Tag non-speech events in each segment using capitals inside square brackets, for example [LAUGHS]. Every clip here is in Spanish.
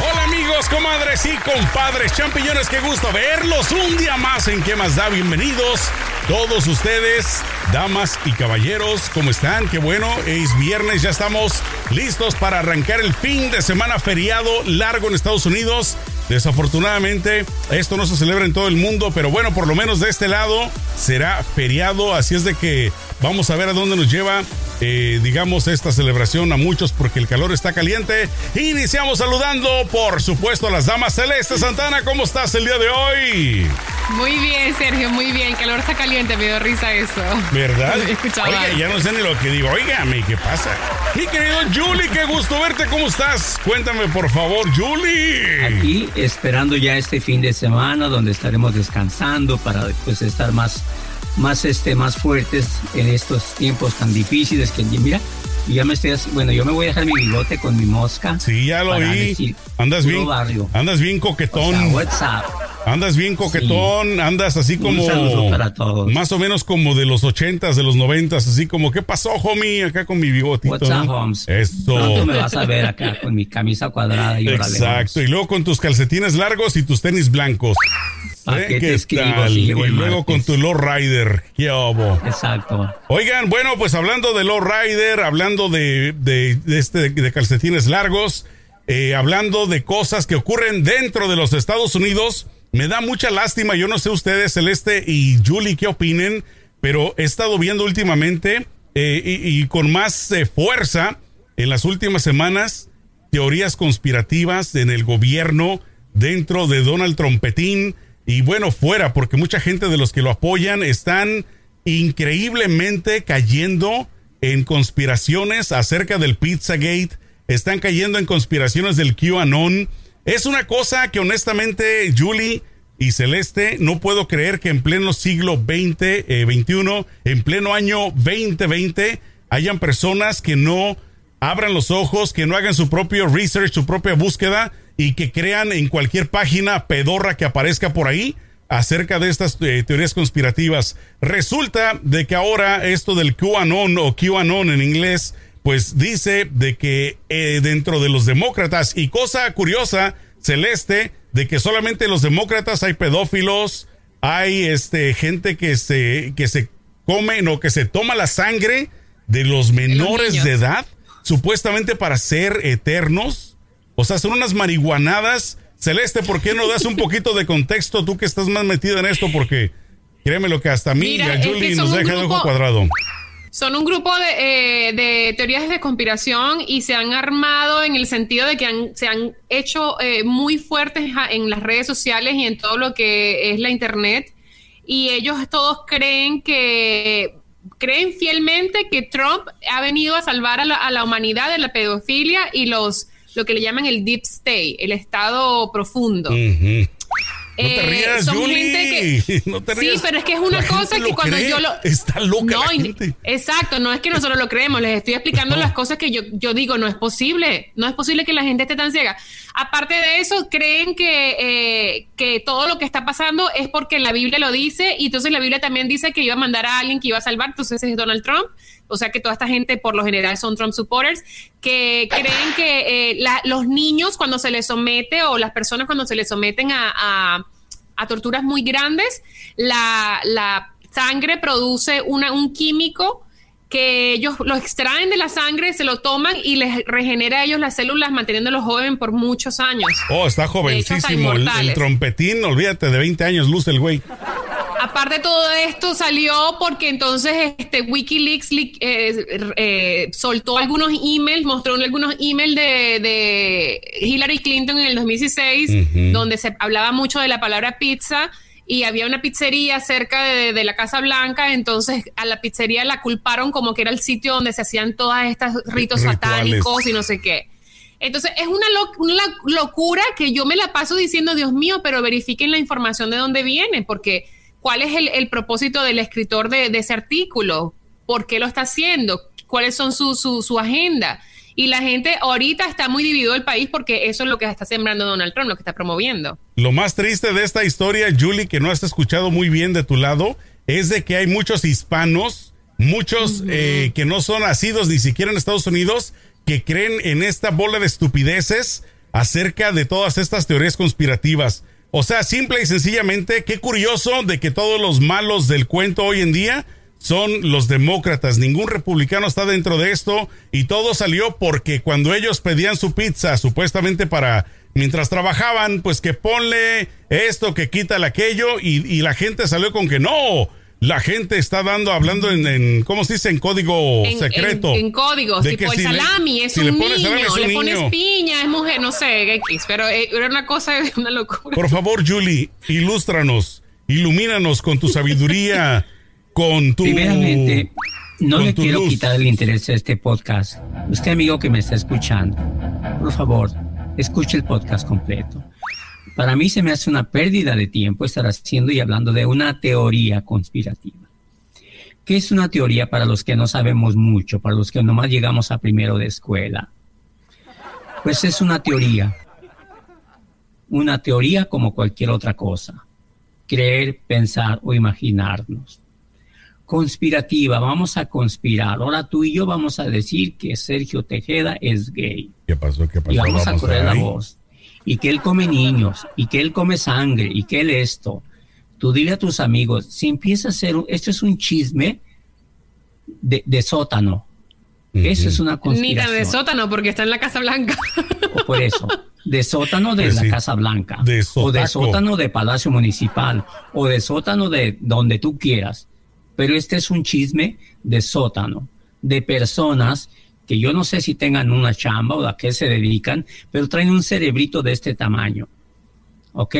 Hola amigos, comadres y compadres, champiñones, qué gusto verlos un día más en ¿Qué más da? Bienvenidos todos ustedes, damas y caballeros, ¿cómo están? Qué bueno, es viernes, ya estamos listos para arrancar el fin de semana feriado largo en Estados Unidos. Desafortunadamente, esto no se celebra en todo el mundo, pero bueno, por lo menos de este lado será feriado, así es de que vamos a ver a dónde nos lleva, eh, digamos, esta celebración a muchos porque el calor está caliente. Iniciamos saludando, por supuesto, a las damas Celeste Santana, ¿cómo estás el día de hoy? Muy bien, Sergio, muy bien. El calor está caliente, me dio risa eso. ¿Verdad? [LAUGHS] Oiga, ya no sé ni lo que digo. Óigame, ¿qué pasa? Mi querido Julie, qué gusto verte. ¿Cómo estás? Cuéntame, por favor, Julie. Aquí esperando ya este fin de semana donde estaremos descansando para después estar más, más, este, más fuertes en estos tiempos tan difíciles que mira. y Ya me estoy bueno, yo me voy a dejar mi bigote con mi mosca. Sí, ya lo vi. decir, Andas bien, barrio. andas bien O coquetón. sea, WhatsApp. Andas bien coquetón, andas así como. saludo para todos. Más o menos como de los ochentas, de los noventas, así como, ¿qué pasó, homie? Acá con mi bigotito. WhatsApp, ¿no? Holmes. Pronto me vas a ver acá con mi camisa cuadrada y Exacto. Y luego con tus calcetines largos y tus tenis blancos. ¿Para ¿Eh? Y el luego con tu Low Rider. ¿Qué obo? Exacto. Oigan, bueno, pues hablando de Low Rider, hablando de, de, de este, de calcetines largos, eh, hablando de cosas que ocurren dentro de los Estados Unidos, me da mucha lástima. Yo no sé ustedes, Celeste y Julie, qué opinen, pero he estado viendo últimamente eh, y, y con más eh, fuerza en las últimas semanas teorías conspirativas en el gobierno, dentro de Donald Trompetín y bueno, fuera, porque mucha gente de los que lo apoyan están increíblemente cayendo en conspiraciones acerca del Pizzagate, están cayendo en conspiraciones del QAnon. Es una cosa que honestamente, Julie y Celeste, no puedo creer que en pleno siglo XX, eh, 21, en pleno año 2020, hayan personas que no abran los ojos, que no hagan su propio research, su propia búsqueda y que crean en cualquier página pedorra que aparezca por ahí acerca de estas eh, teorías conspirativas. Resulta de que ahora esto del QAnon o QAnon en inglés, pues dice de que eh, dentro de los demócratas, y cosa curiosa, celeste, de que solamente los demócratas hay pedófilos, hay este gente que se, que se come, no, que se toma la sangre de los menores de edad, supuestamente para ser eternos. O sea, son unas marihuanadas. Celeste, ¿por qué no das un poquito de contexto tú que estás más metida en esto? Porque créeme lo que hasta a mí Mira, y a es que Julie nos deja de ojo cuadrado. Son un grupo de, eh, de teorías de conspiración y se han armado en el sentido de que han- se han hecho eh, muy fuertes en las redes sociales y en todo lo que es la internet. Y ellos todos creen que creen fielmente que Trump ha venido a salvar a la, humanidad de la pedofilia y los lo que le llaman el deep state, el estado profundo. No te Eh, rías, son gente que- [LAUGHS] no te Sí, pero es que es una La cosa que cuando cree. yo lo. Está loca No, la y- gente. Exacto, no es que nosotros lo creemos, les estoy explicando No. las cosas que yo, yo digo, no es posible, no es posible que la gente esté tan ciega. Aparte de eso, creen que, eh, que todo lo que está pasando es porque la Biblia lo dice, y entonces la Biblia también dice que iba a mandar a alguien que iba a salvar, entonces es Donald Trump. O sea que toda esta gente por lo general son Trump supporters, que creen que eh, la- los niños cuando se les somete o las personas cuando se les someten a, a- a torturas muy grandes, la, la sangre produce una, un químico que ellos lo extraen de la sangre, se lo toman y les regenera a ellos las células manteniéndolos joven por muchos años. Oh, está hecho, jovencísimo. El, el trompetín, olvídate, de 20 años luce el güey. Aparte de todo esto salió porque entonces este WikiLeaks eh, eh, soltó algunos emails, mostró algunos emails de, de Hillary Clinton en el 2016, Ujú. donde se hablaba mucho de la palabra pizza y había una pizzería cerca de, de, la Casa Blanca, entonces a la pizzería la culparon como que era el sitio donde se hacían todas estas ritos Rituales. satánicos y no sé qué. Entonces es una, lo- una locura que yo me la paso diciendo, Dios mío, pero verifiquen la información de dónde viene, porque cuál es el, el propósito del escritor de, de ese artículo, por qué lo está haciendo, cuáles son su, su, su agenda. Y la gente ahorita está muy dividido el país porque eso es lo que está sembrando Donald Trump, lo que está promoviendo. Lo más triste de esta historia, Julie, que no has escuchado muy bien de tu lado, es de que hay muchos hispanos, muchos eh, que no son nacidos ni siquiera en Estados Unidos, que creen en esta bola de estupideces acerca de todas estas teorías conspirativas. O sea, simple y sencillamente, qué curioso de que todos los malos del cuento hoy en día son los demócratas. Ningún republicano está dentro de esto y todo salió porque cuando ellos pedían su pizza, supuestamente para mientras trabajaban, pues que ponle esto, que quítale aquello y, y la gente salió con que no. La gente está dando, hablando en, en ¿cómo se dice? En código En, secreto. en, en códigos, De tipo que el si le- salami, es si un le niño, pones salami, es un le pones piña, es mujer, no sé, X, pero eh, era una cosa, una locura. Por favor, Julie, ilústranos, ilumínanos con tu sabiduría, [LAUGHS] con tu... Primeramente, no le quiero luz. quitar el interés a este podcast. Usted, amigo que me está escuchando, por favor, escuche el podcast completo. Para mí se me hace una pérdida de tiempo estar haciendo y hablando de una teoría conspirativa. ¿Qué es una teoría para los que no sabemos mucho, para los que nomás llegamos a primero de escuela? Pues es una teoría. Una teoría como cualquier otra cosa. Creer, pensar o imaginarnos conspirativa, vamos a conspirar. Ahora tú y yo vamos a decir que Sergio Tejeda es gay. ¿Qué pasó? ¿Qué pasó? Y vamos, a correr la voz. Y que él come niños, y que él come sangre, y que él esto. Tú dile a tus amigos, si empieza a ser, un- esto es un chisme de, de sótano. Eso es una Ni conspiración. tan de sótano porque está en la Casa Blanca. O por eso, de sótano de Pues la sí. Casa Blanca, De o de sótano de Palacio Municipal, o de sótano de donde tú quieras. Pero este es un chisme de sótano, de personas que yo no sé si tengan una chamba o a qué se dedican, pero traen un cerebrito de este tamaño. ¿Ok?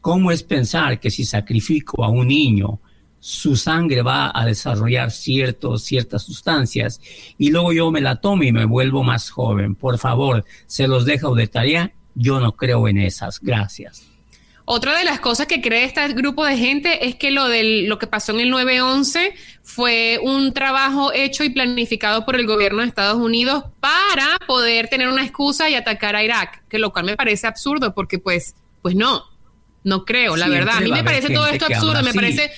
¿Cómo es pensar que si sacrifico a un niño, su sangre va a desarrollar ciertos, ciertas sustancias y luego yo me la tomo y me vuelvo más joven? Por favor, se los dejo de tarea. Yo no creo en esas. Gracias. Otra de las cosas que cree este grupo de gente es que lo del lo que pasó en el 9/11 fue un trabajo hecho y planificado por el gobierno de Estados Unidos para poder tener una excusa y atacar a Irak, que lo cual me parece absurdo porque pues pues no, no creo, la Siempre verdad. A mí me parece todo esto absurdo, me parece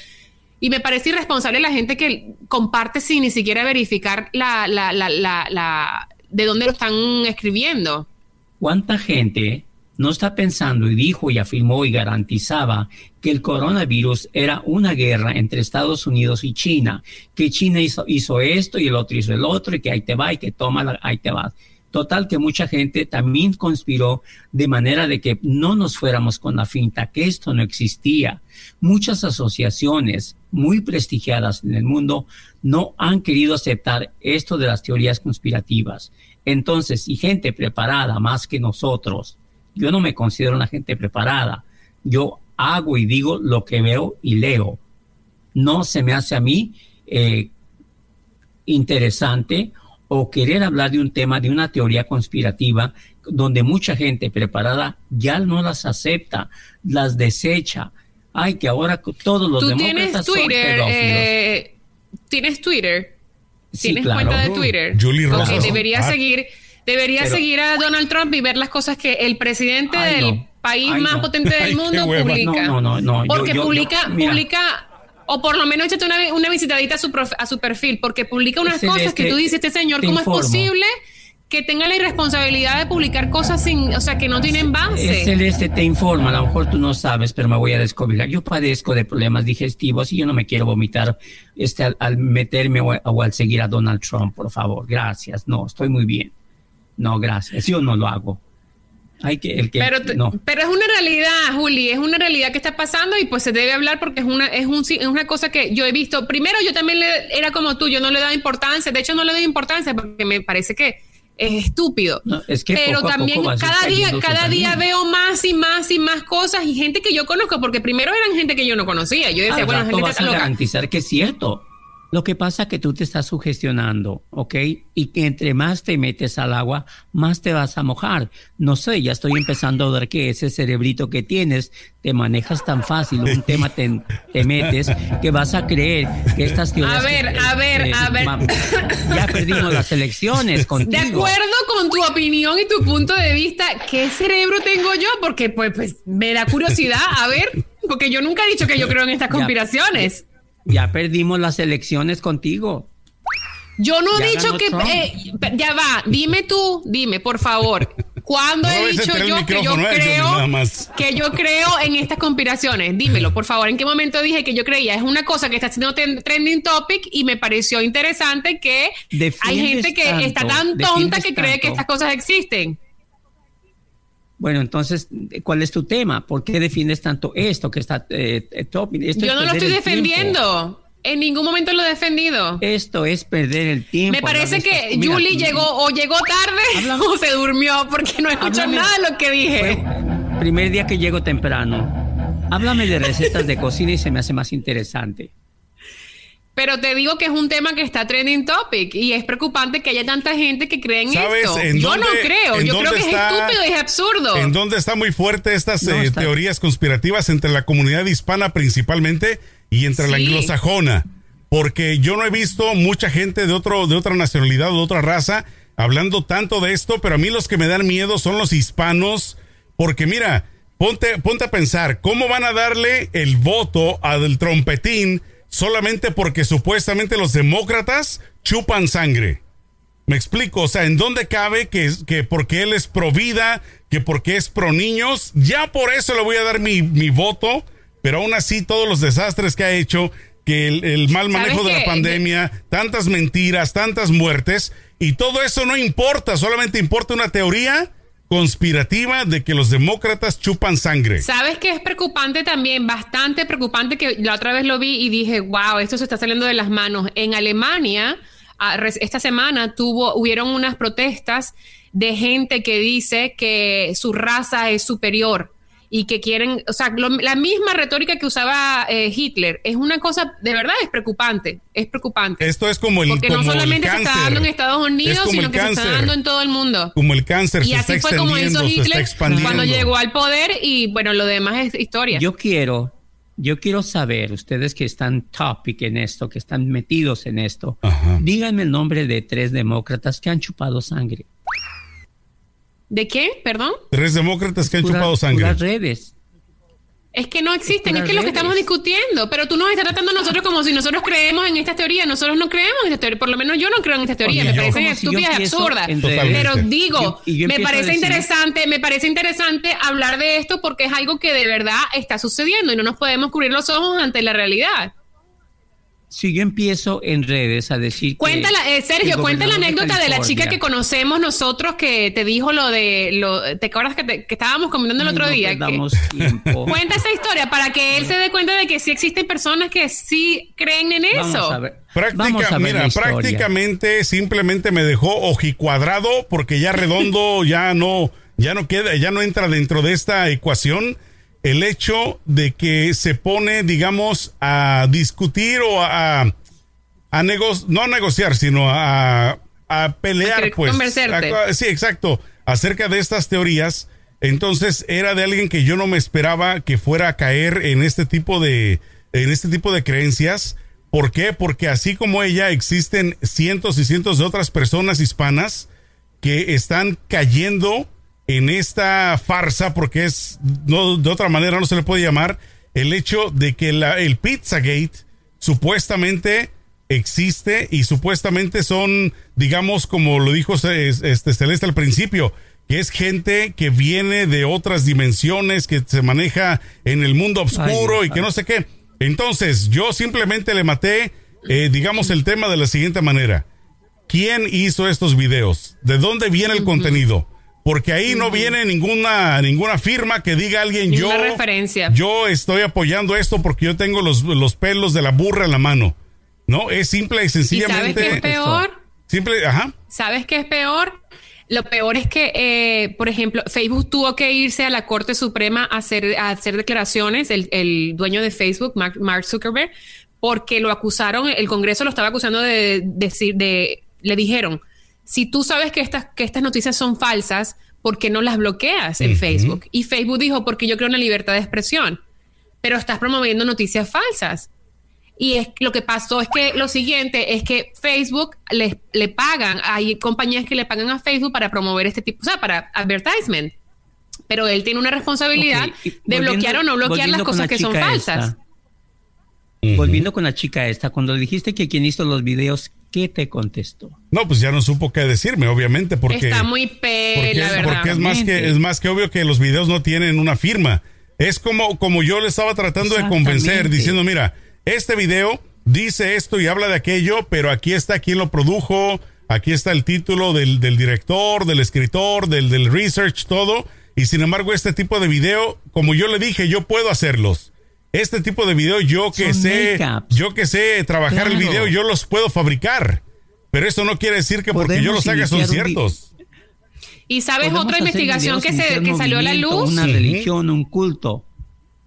y me parece irresponsable la gente que comparte sin ni siquiera verificar la, la, la, la, la de dónde lo están escribiendo. ¿Cuánta gente no está pensando y dijo y afirmó y garantizaba que el coronavirus era una guerra entre Estados Unidos y China? Que China hizo, esto y el otro hizo el otro y que ahí te va y que toma, la- ahí te va. Total que mucha gente también conspiró de manera de que no nos fuéramos con la finta, que esto no existía. Muchas asociaciones muy prestigiadas en el mundo no han querido aceptar esto de las teorías conspirativas. Entonces, si gente preparada más que nosotros, yo no me considero una gente preparada, yo hago y digo lo que veo y leo. No se me hace a mí eh, interesante o querer hablar de un tema, de una teoría conspirativa, donde mucha gente preparada ya no las acepta, las desecha. Ay, que ahora todos los Tú demócratas tienes son Twitter, pedófilos. eh, tienes Twitter, Sí, tienes claro. cuenta de Twitter. Julie Ok, Rosas. deberías Ah. seguir, deberías Pero- seguir a Donald Trump y ver las cosas que el presidente Ay, del no. país Ay, más no. potente del [LAUGHS] mundo publica. No, no, no, no. Yo- Porque yo- yo- publica, mira. publica, o por lo menos échate una, una visitadita a su, prof- a su perfil, porque publica unas Ese- cosas este- que tú dices, este señor, ¿cómo informo. es posible que tenga la irresponsabilidad de publicar cosas sin, o sea, que no tienen base? Es celeste, te informa, a lo mejor tú no sabes, pero me voy a descobijar. Yo padezco de problemas digestivos y yo no me quiero vomitar este, al, al meterme o, o al seguir a Donald Trump, por favor. Gracias. No, estoy muy bien. No, gracias. Yo no lo hago. Hay que, el que, Pero, no. pero es una realidad, Juli, es una realidad que está pasando y pues se debe hablar porque es una, es, un, es una cosa que yo he visto. Primero, yo también le, era como tú, yo no le daba importancia, de hecho no le doy importancia porque me parece que es estúpido. No, es que Pero también cada día, cada día veo más y más y más cosas y gente que yo conozco, porque primero eran gente que yo no conocía. Yo decía, Al bueno, gente vas a garantizar que es cierto. Lo que pasa es que tú te estás sugestionando, ¿ok? Y que entre más te metes al agua, más te vas a mojar. No sé, ya estoy empezando a ver que ese cerebrito que tienes, te manejas tan fácil, un [LAUGHS] tema te, te metes, que vas a creer que estas teorías... A ver, que- a ver, eh, a ver. Ya perdimos las elecciones contigo. De acuerdo con tu opinión y tu punto de vista, ¿qué cerebro tengo yo? Porque pues, pues me da curiosidad, a ver, porque yo nunca he dicho que yo creo en estas conspiraciones. Ya perdimos las elecciones contigo. Yo no Ya he dicho que... Eh, ya va, dime tú, dime, por favor. ¿Cuándo No he dicho yo que yo creo más. que yo creo en estas conspiraciones? Dímelo, por favor. ¿En qué momento dije que yo creía? Es una cosa que está haciendo ten- trending topic y me pareció interesante que hay gente que tanto, está tan tonta que cree que estas cosas existen. Bueno, entonces, ¿cuál es tu tema? ¿Por qué defiendes tanto esto que está eh, eh, top? Esto Yo es no lo estoy tiempo. defendiendo. En ningún momento lo he defendido. Esto es perder el tiempo. Me parece que estas- Mira, Julie llegó o llegó tarde [LAUGHS] Háblame. o se durmió porque no escuchó Háblame. nada de lo que dije. primer día que llego temprano. Háblame de recetas de cocina y se me hace más interesante. Pero te digo que es un tema que está trending topic y es preocupante que haya tanta gente que cree en ¿Sabes esto. en Yo no creo, yo creo que está- es estúpido y es absurdo. ¿En dónde está muy fuerte estas No, eh, teorías conspirativas entre la comunidad hispana principalmente y entre la anglosajona? Porque yo no he visto mucha gente de otro de otra nacionalidad o de otra raza hablando tanto de esto, pero a mí los que me dan miedo son los hispanos, porque mira, ponte ponte a pensar, ¿cómo van a darle el voto al trompetín solamente porque supuestamente los demócratas chupan sangre? Me explico, o sea, ¿en dónde cabe que, que porque él es pro vida, que porque es pro niños, ya por eso le voy a dar mi, mi voto, pero aún así todos los desastres que ha hecho, que el, el mal manejo ¿Sabes de la pandemia, tantas mentiras, tantas muertes, y todo eso no importa, solamente importa una teoría conspirativa de que los demócratas chupan sangre. ¿Sabes qué es preocupante también? Bastante preocupante que la otra vez lo vi y dije, wow, esto se está saliendo de las manos. En Alemania, ah, esta semana tuvo, hubieron unas protestas de gente que dice que su raza es superior y que quieren, o sea, lo- la misma retórica que usaba eh, Hitler. Es una cosa, de verdad, es preocupante, es preocupante. Esto es como el, Porque no como solamente se está dando en Estados Es Unidos, sino que se está dando en todo el mundo. Como el cáncer Y se así está fue como hizo Hitler cuando llegó al poder y bueno, lo demás es historia. Yo quiero, yo quiero saber, ustedes que están topic en esto, que están metidos en esto, Ajá. díganme el nombre de tres demócratas que han chupado sangre. ¿De qué? Perdón. Tres demócratas que han Pura- chupado sangre. puras redes. Es que no existen, es que lo que estamos discutiendo, pero tú nos estás tratando a nosotros como si nosotros creemos en estas teorías, nosotros no creemos en estas teorías, por lo menos yo no creo en estas teorías, Oye, me parecen Como si estúpidas y absurdas. Pero digo, Yo- y yo me parece decir- interesante, me parece interesante hablar de esto porque es algo que de verdad está sucediendo y no nos podemos cubrir los ojos ante la realidad. Si yo empiezo en redes a decir que Cuéntala, eh, Sergio, cuenta la de anécdota de la chica que conocemos nosotros que te dijo lo de, lo, ¿te acuerdas que, te- que estábamos comentando el otro no día? Que-. [LAUGHS] Cuenta esa historia para que él se dé cuenta de que sí existen personas que sí creen en Vamos eso. a ver. Práctica- Vamos a ver mira, prácticamente simplemente me dejó ojicuadrado porque ya redondo ya no, ya no queda, ya no entra dentro de esta ecuación el hecho de que se pone, digamos, a discutir o a, a negociar, no a negociar, sino a, a pelear, A pues. sí, exacto, acerca de estas teorías. Entonces era de alguien que yo no me esperaba que fuera a caer en este tipo de, en este tipo de creencias. ¿Por qué? Porque así como ella existen cientos y cientos de otras personas hispanas que están cayendo en esta farsa, porque es, no, de otra manera no se le puede llamar, el hecho de que la, el Pizzagate supuestamente existe y supuestamente son, digamos, como lo dijo este Celeste al principio, que es gente que viene de otras dimensiones, que se maneja en el mundo oscuro Ay, y que no sé qué. Entonces, yo simplemente le maté, eh, digamos, el tema de la siguiente manera. ¿Quién hizo estos videos? ¿De dónde viene el contenido? Porque ahí no viene ninguna, ninguna firma que diga alguien yo. Referencia. Yo estoy apoyando esto porque yo tengo los, los pelos de la burra en la mano. No, es simple y ¿Y sabes sencillamente. qué es peor? Simple, ajá. ¿Sabes qué es peor? Lo peor es que, eh, por ejemplo, Facebook tuvo que irse a la Corte Suprema a hacer, a hacer declaraciones, el, el dueño de Facebook, Mark, Mark Zuckerberg, porque lo acusaron, el Congreso lo estaba acusando de decir, de, le dijeron, si tú sabes que estas, que estas noticias son falsas, ¿por qué no las bloqueas en Facebook? Y Facebook dijo, porque yo creo en la libertad de expresión, pero estás promoviendo noticias falsas. Y es, lo que pasó es que lo siguiente es que Facebook le, le pagan, hay compañías que le pagan a Facebook para promover este tipo, o sea, para advertisement. Pero él tiene una responsabilidad de bloquear o no bloquear las cosas la que son falsas. esta. Volviendo con la chica esta, cuando dijiste que quien hizo los videos, ¿qué te contestó? No, pues ya no supo qué decirme, obviamente, porque... Está muy porque, pe, la es, verdad. porque es más que es más que obvio que los videos no tienen una firma. Es como, como yo le estaba tratando de convencer, diciendo, mira, este video dice esto y habla de aquello, pero aquí está quién lo produjo, aquí está el título del, del director, del escritor, del, del research, todo. Y sin embargo, este tipo de video, como yo le dije, yo puedo hacerlos. Este tipo de video, yo que Son sé, yo que sé trabajar el video, yo los puedo fabricar. Pero eso no quiere decir que porque yo los haga son ciertos. Y sabes Podemos otra investigación que, se, que salió a la luz. Una religión, un culto.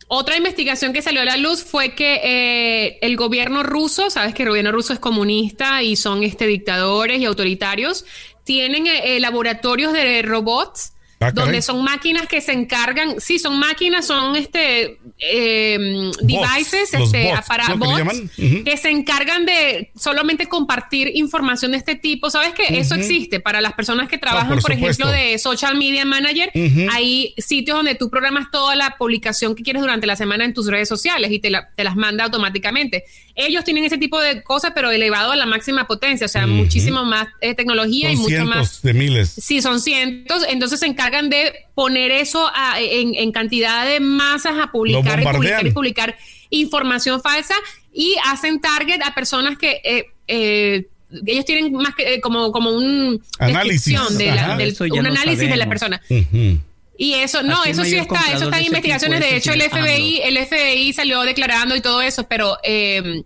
Otra investigación que salió a la luz fue que eh, el gobierno ruso, sabes que el gobierno ruso es comunista y son este dictadores y autoritarios, tienen eh, eh, laboratorios de robots Ah, donde son máquinas que se encargan, sí, son máquinas, son este eh, devices, los este, bots, para ¿no? que bots, se encargan de solamente compartir información de este tipo. Sabes que eso existe para las personas que trabajan, por por, ejemplo, de social media manager. Hay sitios donde tú programas toda la publicación que quieres durante la semana en tus redes sociales y te, la- te las manda automáticamente. Ellos tienen ese tipo de cosas, pero elevado a la máxima potencia, o sea, Ujú. muchísimo más eh, tecnología y Son mucho cientos más de miles. Sí, son cientos, entonces se encargan de poner eso a- en, en cantidad de masas a publicar y publicar y publicar información falsa y hacen target a personas que eh, eh, ellos tienen más que eh, como, como un Análisis. descripción de la- del- un análisis de la persona. Ujú. Y eso, no, eso sí está, eso está en investigaciones. De hecho, el señor FBI, el FBI salió declarando y todo eso, pero eh,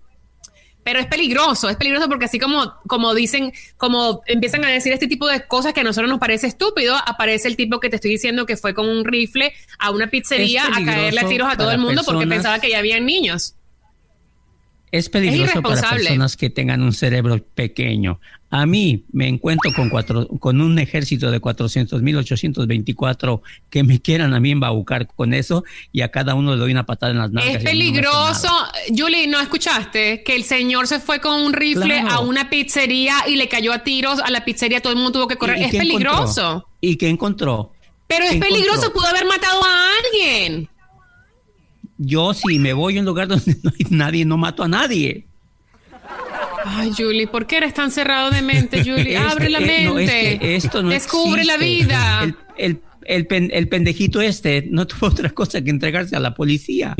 pero es peligroso, es peligroso porque así como, como dicen, como empiezan a decir este tipo de cosas que a nosotros nos parece estúpido, aparece el tipo que te estoy diciendo que fue con un rifle a una pizzería a caerle a tiros a todo el mundo porque pensaba que ya habían niños. Es peligroso para personas que tengan un cerebro pequeño. A mí me encuentro con cuatro, con un ejército de 400 mil 824 que me quieran a mí embaucar con eso y a cada uno le doy una patada en las nalgas. Es no peligroso. nada. Julie, ¿no escuchaste? Que el señor se fue con un rifle Claro. a una pizzería y le cayó a tiros a la pizzería, todo el mundo tuvo que correr. ¿Y- y es encontró? peligroso. ¿Y qué encontró? Pero es ¿Qué peligroso, encontró? pudo haber matado a alguien. Yo si me voy a un lugar donde no hay nadie, no mato a nadie. Ay, Julie, ¿por qué eres tan cerrado de mente, Julie? [LAUGHS] Este, Abre la mente. no, es que esto no Descubre la vida. El, el- el pen- el pendejito este no tuvo otra cosa que entregarse a la policía.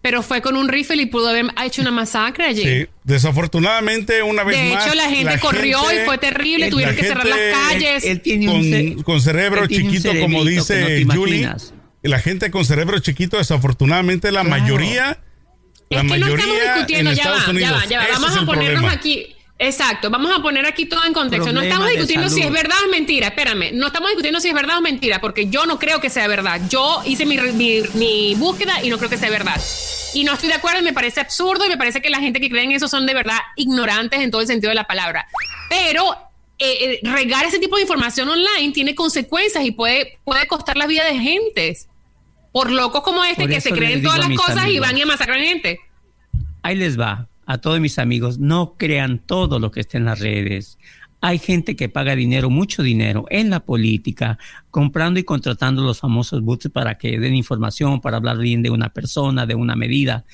Pero fue con un rifle y pudo haber hecho una masacre allí. Sí, desafortunadamente una vez de más. hecho, la gente corrió gente- y fue terrible. Tuvieron que cerrar las calles. Él, él tiene un con, con cerebro él tiene un chiquito, como no dice Julie. imaginas. La gente con cerebro chiquito, desafortunadamente, la Claro. mayoría. Es La que no mayoría estamos discutiendo, en ya Estados va, Unidos. ya va, ya va. Vamos es a ponernos problema. aquí. Exacto, vamos a poner aquí todo en contexto. no estamos discutiendo si es verdad o es mentira. Espérame, no estamos discutiendo si es verdad o mentira, porque yo no creo que sea verdad. Yo hice mi, mi- mi búsqueda y no creo que sea verdad. Y no estoy de acuerdo, y me parece absurdo y me parece que la gente que cree en eso son de verdad ignorantes en todo el sentido de la palabra. Pero eh, eh, regar ese tipo de información online tiene consecuencias y puede, puede costar la vida de gentes. Por locos como este Por que se creen todas las cosas y van y masacran gente. Ahí les va. A todos mis amigos, no crean todo lo que está en las redes. Hay gente que paga dinero, mucho dinero, en la política, comprando y contratando los famosos bots para que den información, para hablar bien de una persona, de una medida.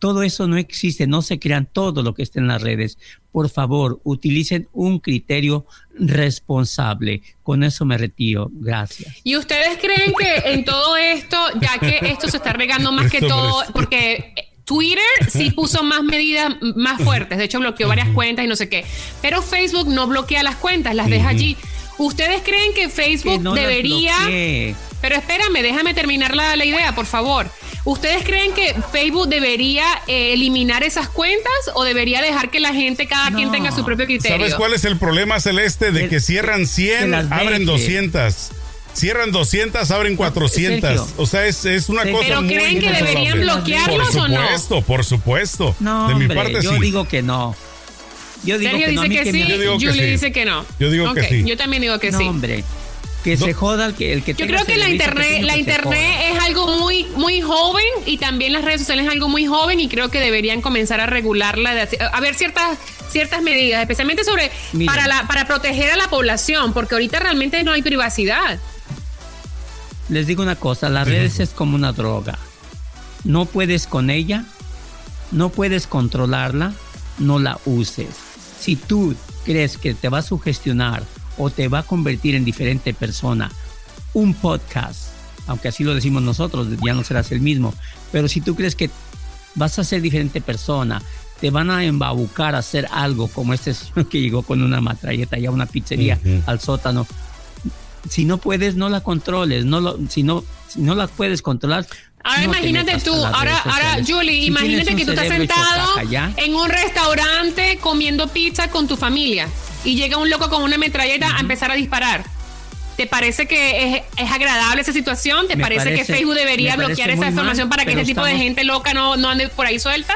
Todo eso no existe, no se crean todo lo que está en las redes. Por favor, utilicen un criterio responsable. Con eso me retiro. Gracias. ¿Y ustedes creen que en todo esto, ya que esto se está regando más que todo, porque Twitter sí puso más medidas más fuertes, de hecho bloqueó varias cuentas y no sé qué, pero Facebook no bloquea las cuentas, las deja allí. ¿Ustedes creen que Facebook Que no las debería... Pero espérame, déjame terminar la, la idea, por favor. ¿Ustedes creen que Facebook debería eh, eliminar esas cuentas o debería dejar que la gente, cada quien tenga su propio criterio? ¿Sabes cuál es el problema celeste? De Que- que cierran 100, que las abren deje. 200. Cierran 200, abren 400. Sergio. O sea, es, es una Sergio. cosa ¿Pero muy creen que deberían bloquearlos Por o no? supuesto, por supuesto. No, de mi hombre, parte yo sí. digo que no. Yo digo Sergio que no. a dice que, sí, Julie sí. dice que no. Yo digo que sí. Yo también digo que no, sí. hombre. Que No. se joda el que, el que Yo creo que la internet, la internet es algo muy, muy joven y también las redes sociales es algo muy joven y creo que deberían comenzar a regularla, de a ver ciertas, ciertas medidas, especialmente sobre para la, para proteger a la población, porque ahorita realmente no hay privacidad. Les digo una cosa, las redes es como una droga. No puedes con ella, no puedes controlarla, no la uses. Si tú crees que te va a sugestionar o te va a convertir en diferente persona, un podcast, aunque así lo decimos nosotros, ya no serás el mismo, pero si tú crees que vas a ser diferente persona, te van a embabucar a hacer algo como este señor que llegó con una matralleta y a una pizzería al sótano, si no puedes, no la controles. No lo, si, no, si no la puedes controlar. Ahora no imagínate tú, ahora, ahora. Julie, imagínate que tú estás sentado en un restaurante comiendo pizza con tu familia y llega un loco con una metralleta a empezar a disparar. ¿Te parece que es, es agradable esa situación? ¿Te parece, que Facebook debería bloquear esa mal, información para que ese tipo de gente loca no, no ande por ahí suelta?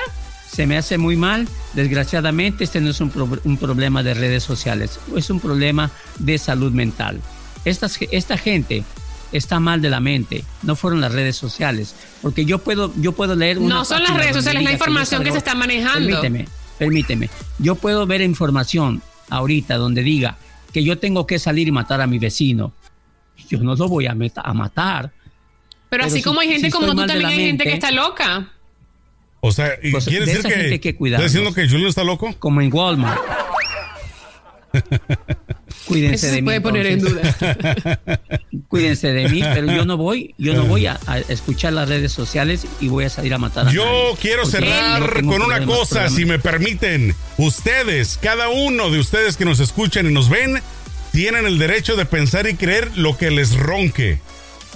se me hace muy mal. Desgraciadamente, este no es un, pro- un problema de redes sociales, es un problema de salud mental. Estas, esta gente está mal de la mente, no fueron las redes sociales, porque yo puedo, yo puedo leer una No son las redes sociales, la información que se está manejando. Permíteme, permíteme. Yo puedo ver información ahorita donde diga que yo tengo que salir y matar a mi vecino. Yo no lo voy a, meta- a matar. Pero, Pero así si- como hay gente si como tú, también hay gente que está loca. O sea, ¿y Pues, ¿quiere de decir esa que, gente que ¿Está diciendo que Julio está loco? como en Walmart. [LAUGHS] Cuídense Eso se de mí. puede poner en duda. [LAUGHS] Cuídense de mí, pero yo no voy, yo no voy a, a escuchar las redes sociales y voy a salir a matar a Yo nadie, quiero no cerrar con una cosa, problemas. si me permiten. Ustedes, cada uno de ustedes que nos escuchan y nos ven, tienen el derecho de pensar y creer lo que les ronque.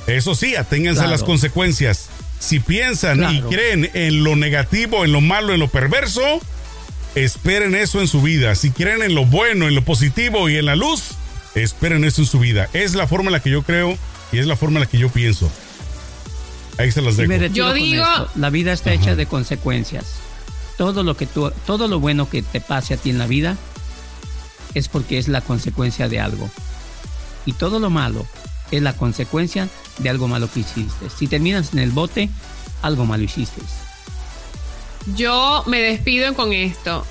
Eso sí, aténganse a las consecuencias. Si piensan y creen en lo negativo, en lo malo, en lo perverso, esperen eso en su vida. Si creen en lo bueno, en lo positivo y en la luz, esperen eso en su vida. Es la forma en la que yo creo y es la forma en la que yo pienso. Ahí se las dejo. Yo digo- esto. la vida está hecha de consecuencias. Todo lo que tú, todo lo bueno que te pase a ti en la vida es porque es la consecuencia de algo. Y todo lo malo es la consecuencia de algo malo que hiciste. Si terminas en el bote, algo malo hiciste. Yo me despido con esto.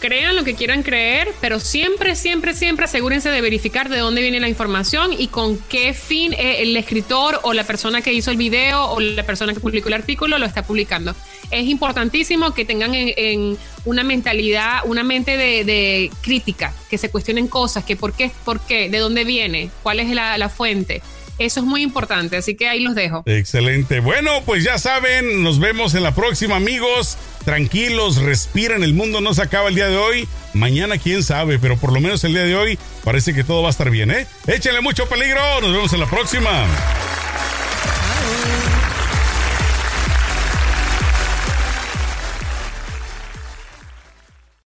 Crean lo que quieran creer, pero siempre, siempre, siempre asegúrense de verificar de dónde viene la información y con qué fin eh, el escritor o la persona que hizo el video o la persona que publicó el artículo lo está publicando. Es importantísimo que tengan en, una mentalidad, una mente de, de crítica, que se cuestionen cosas, que por qué, por qué, de dónde viene, cuál es la fuente. Eso es muy importante, así que ahí los dejo. Excelente. Bueno, pues ya saben, nos vemos en la próxima, amigos. Tranquilos, respiren, el mundo no se acaba el día de hoy. Mañana quién sabe, pero por lo menos el día de hoy parece que todo va a estar bien, ¿eh? Échenle mucho peligro, nos vemos en la próxima.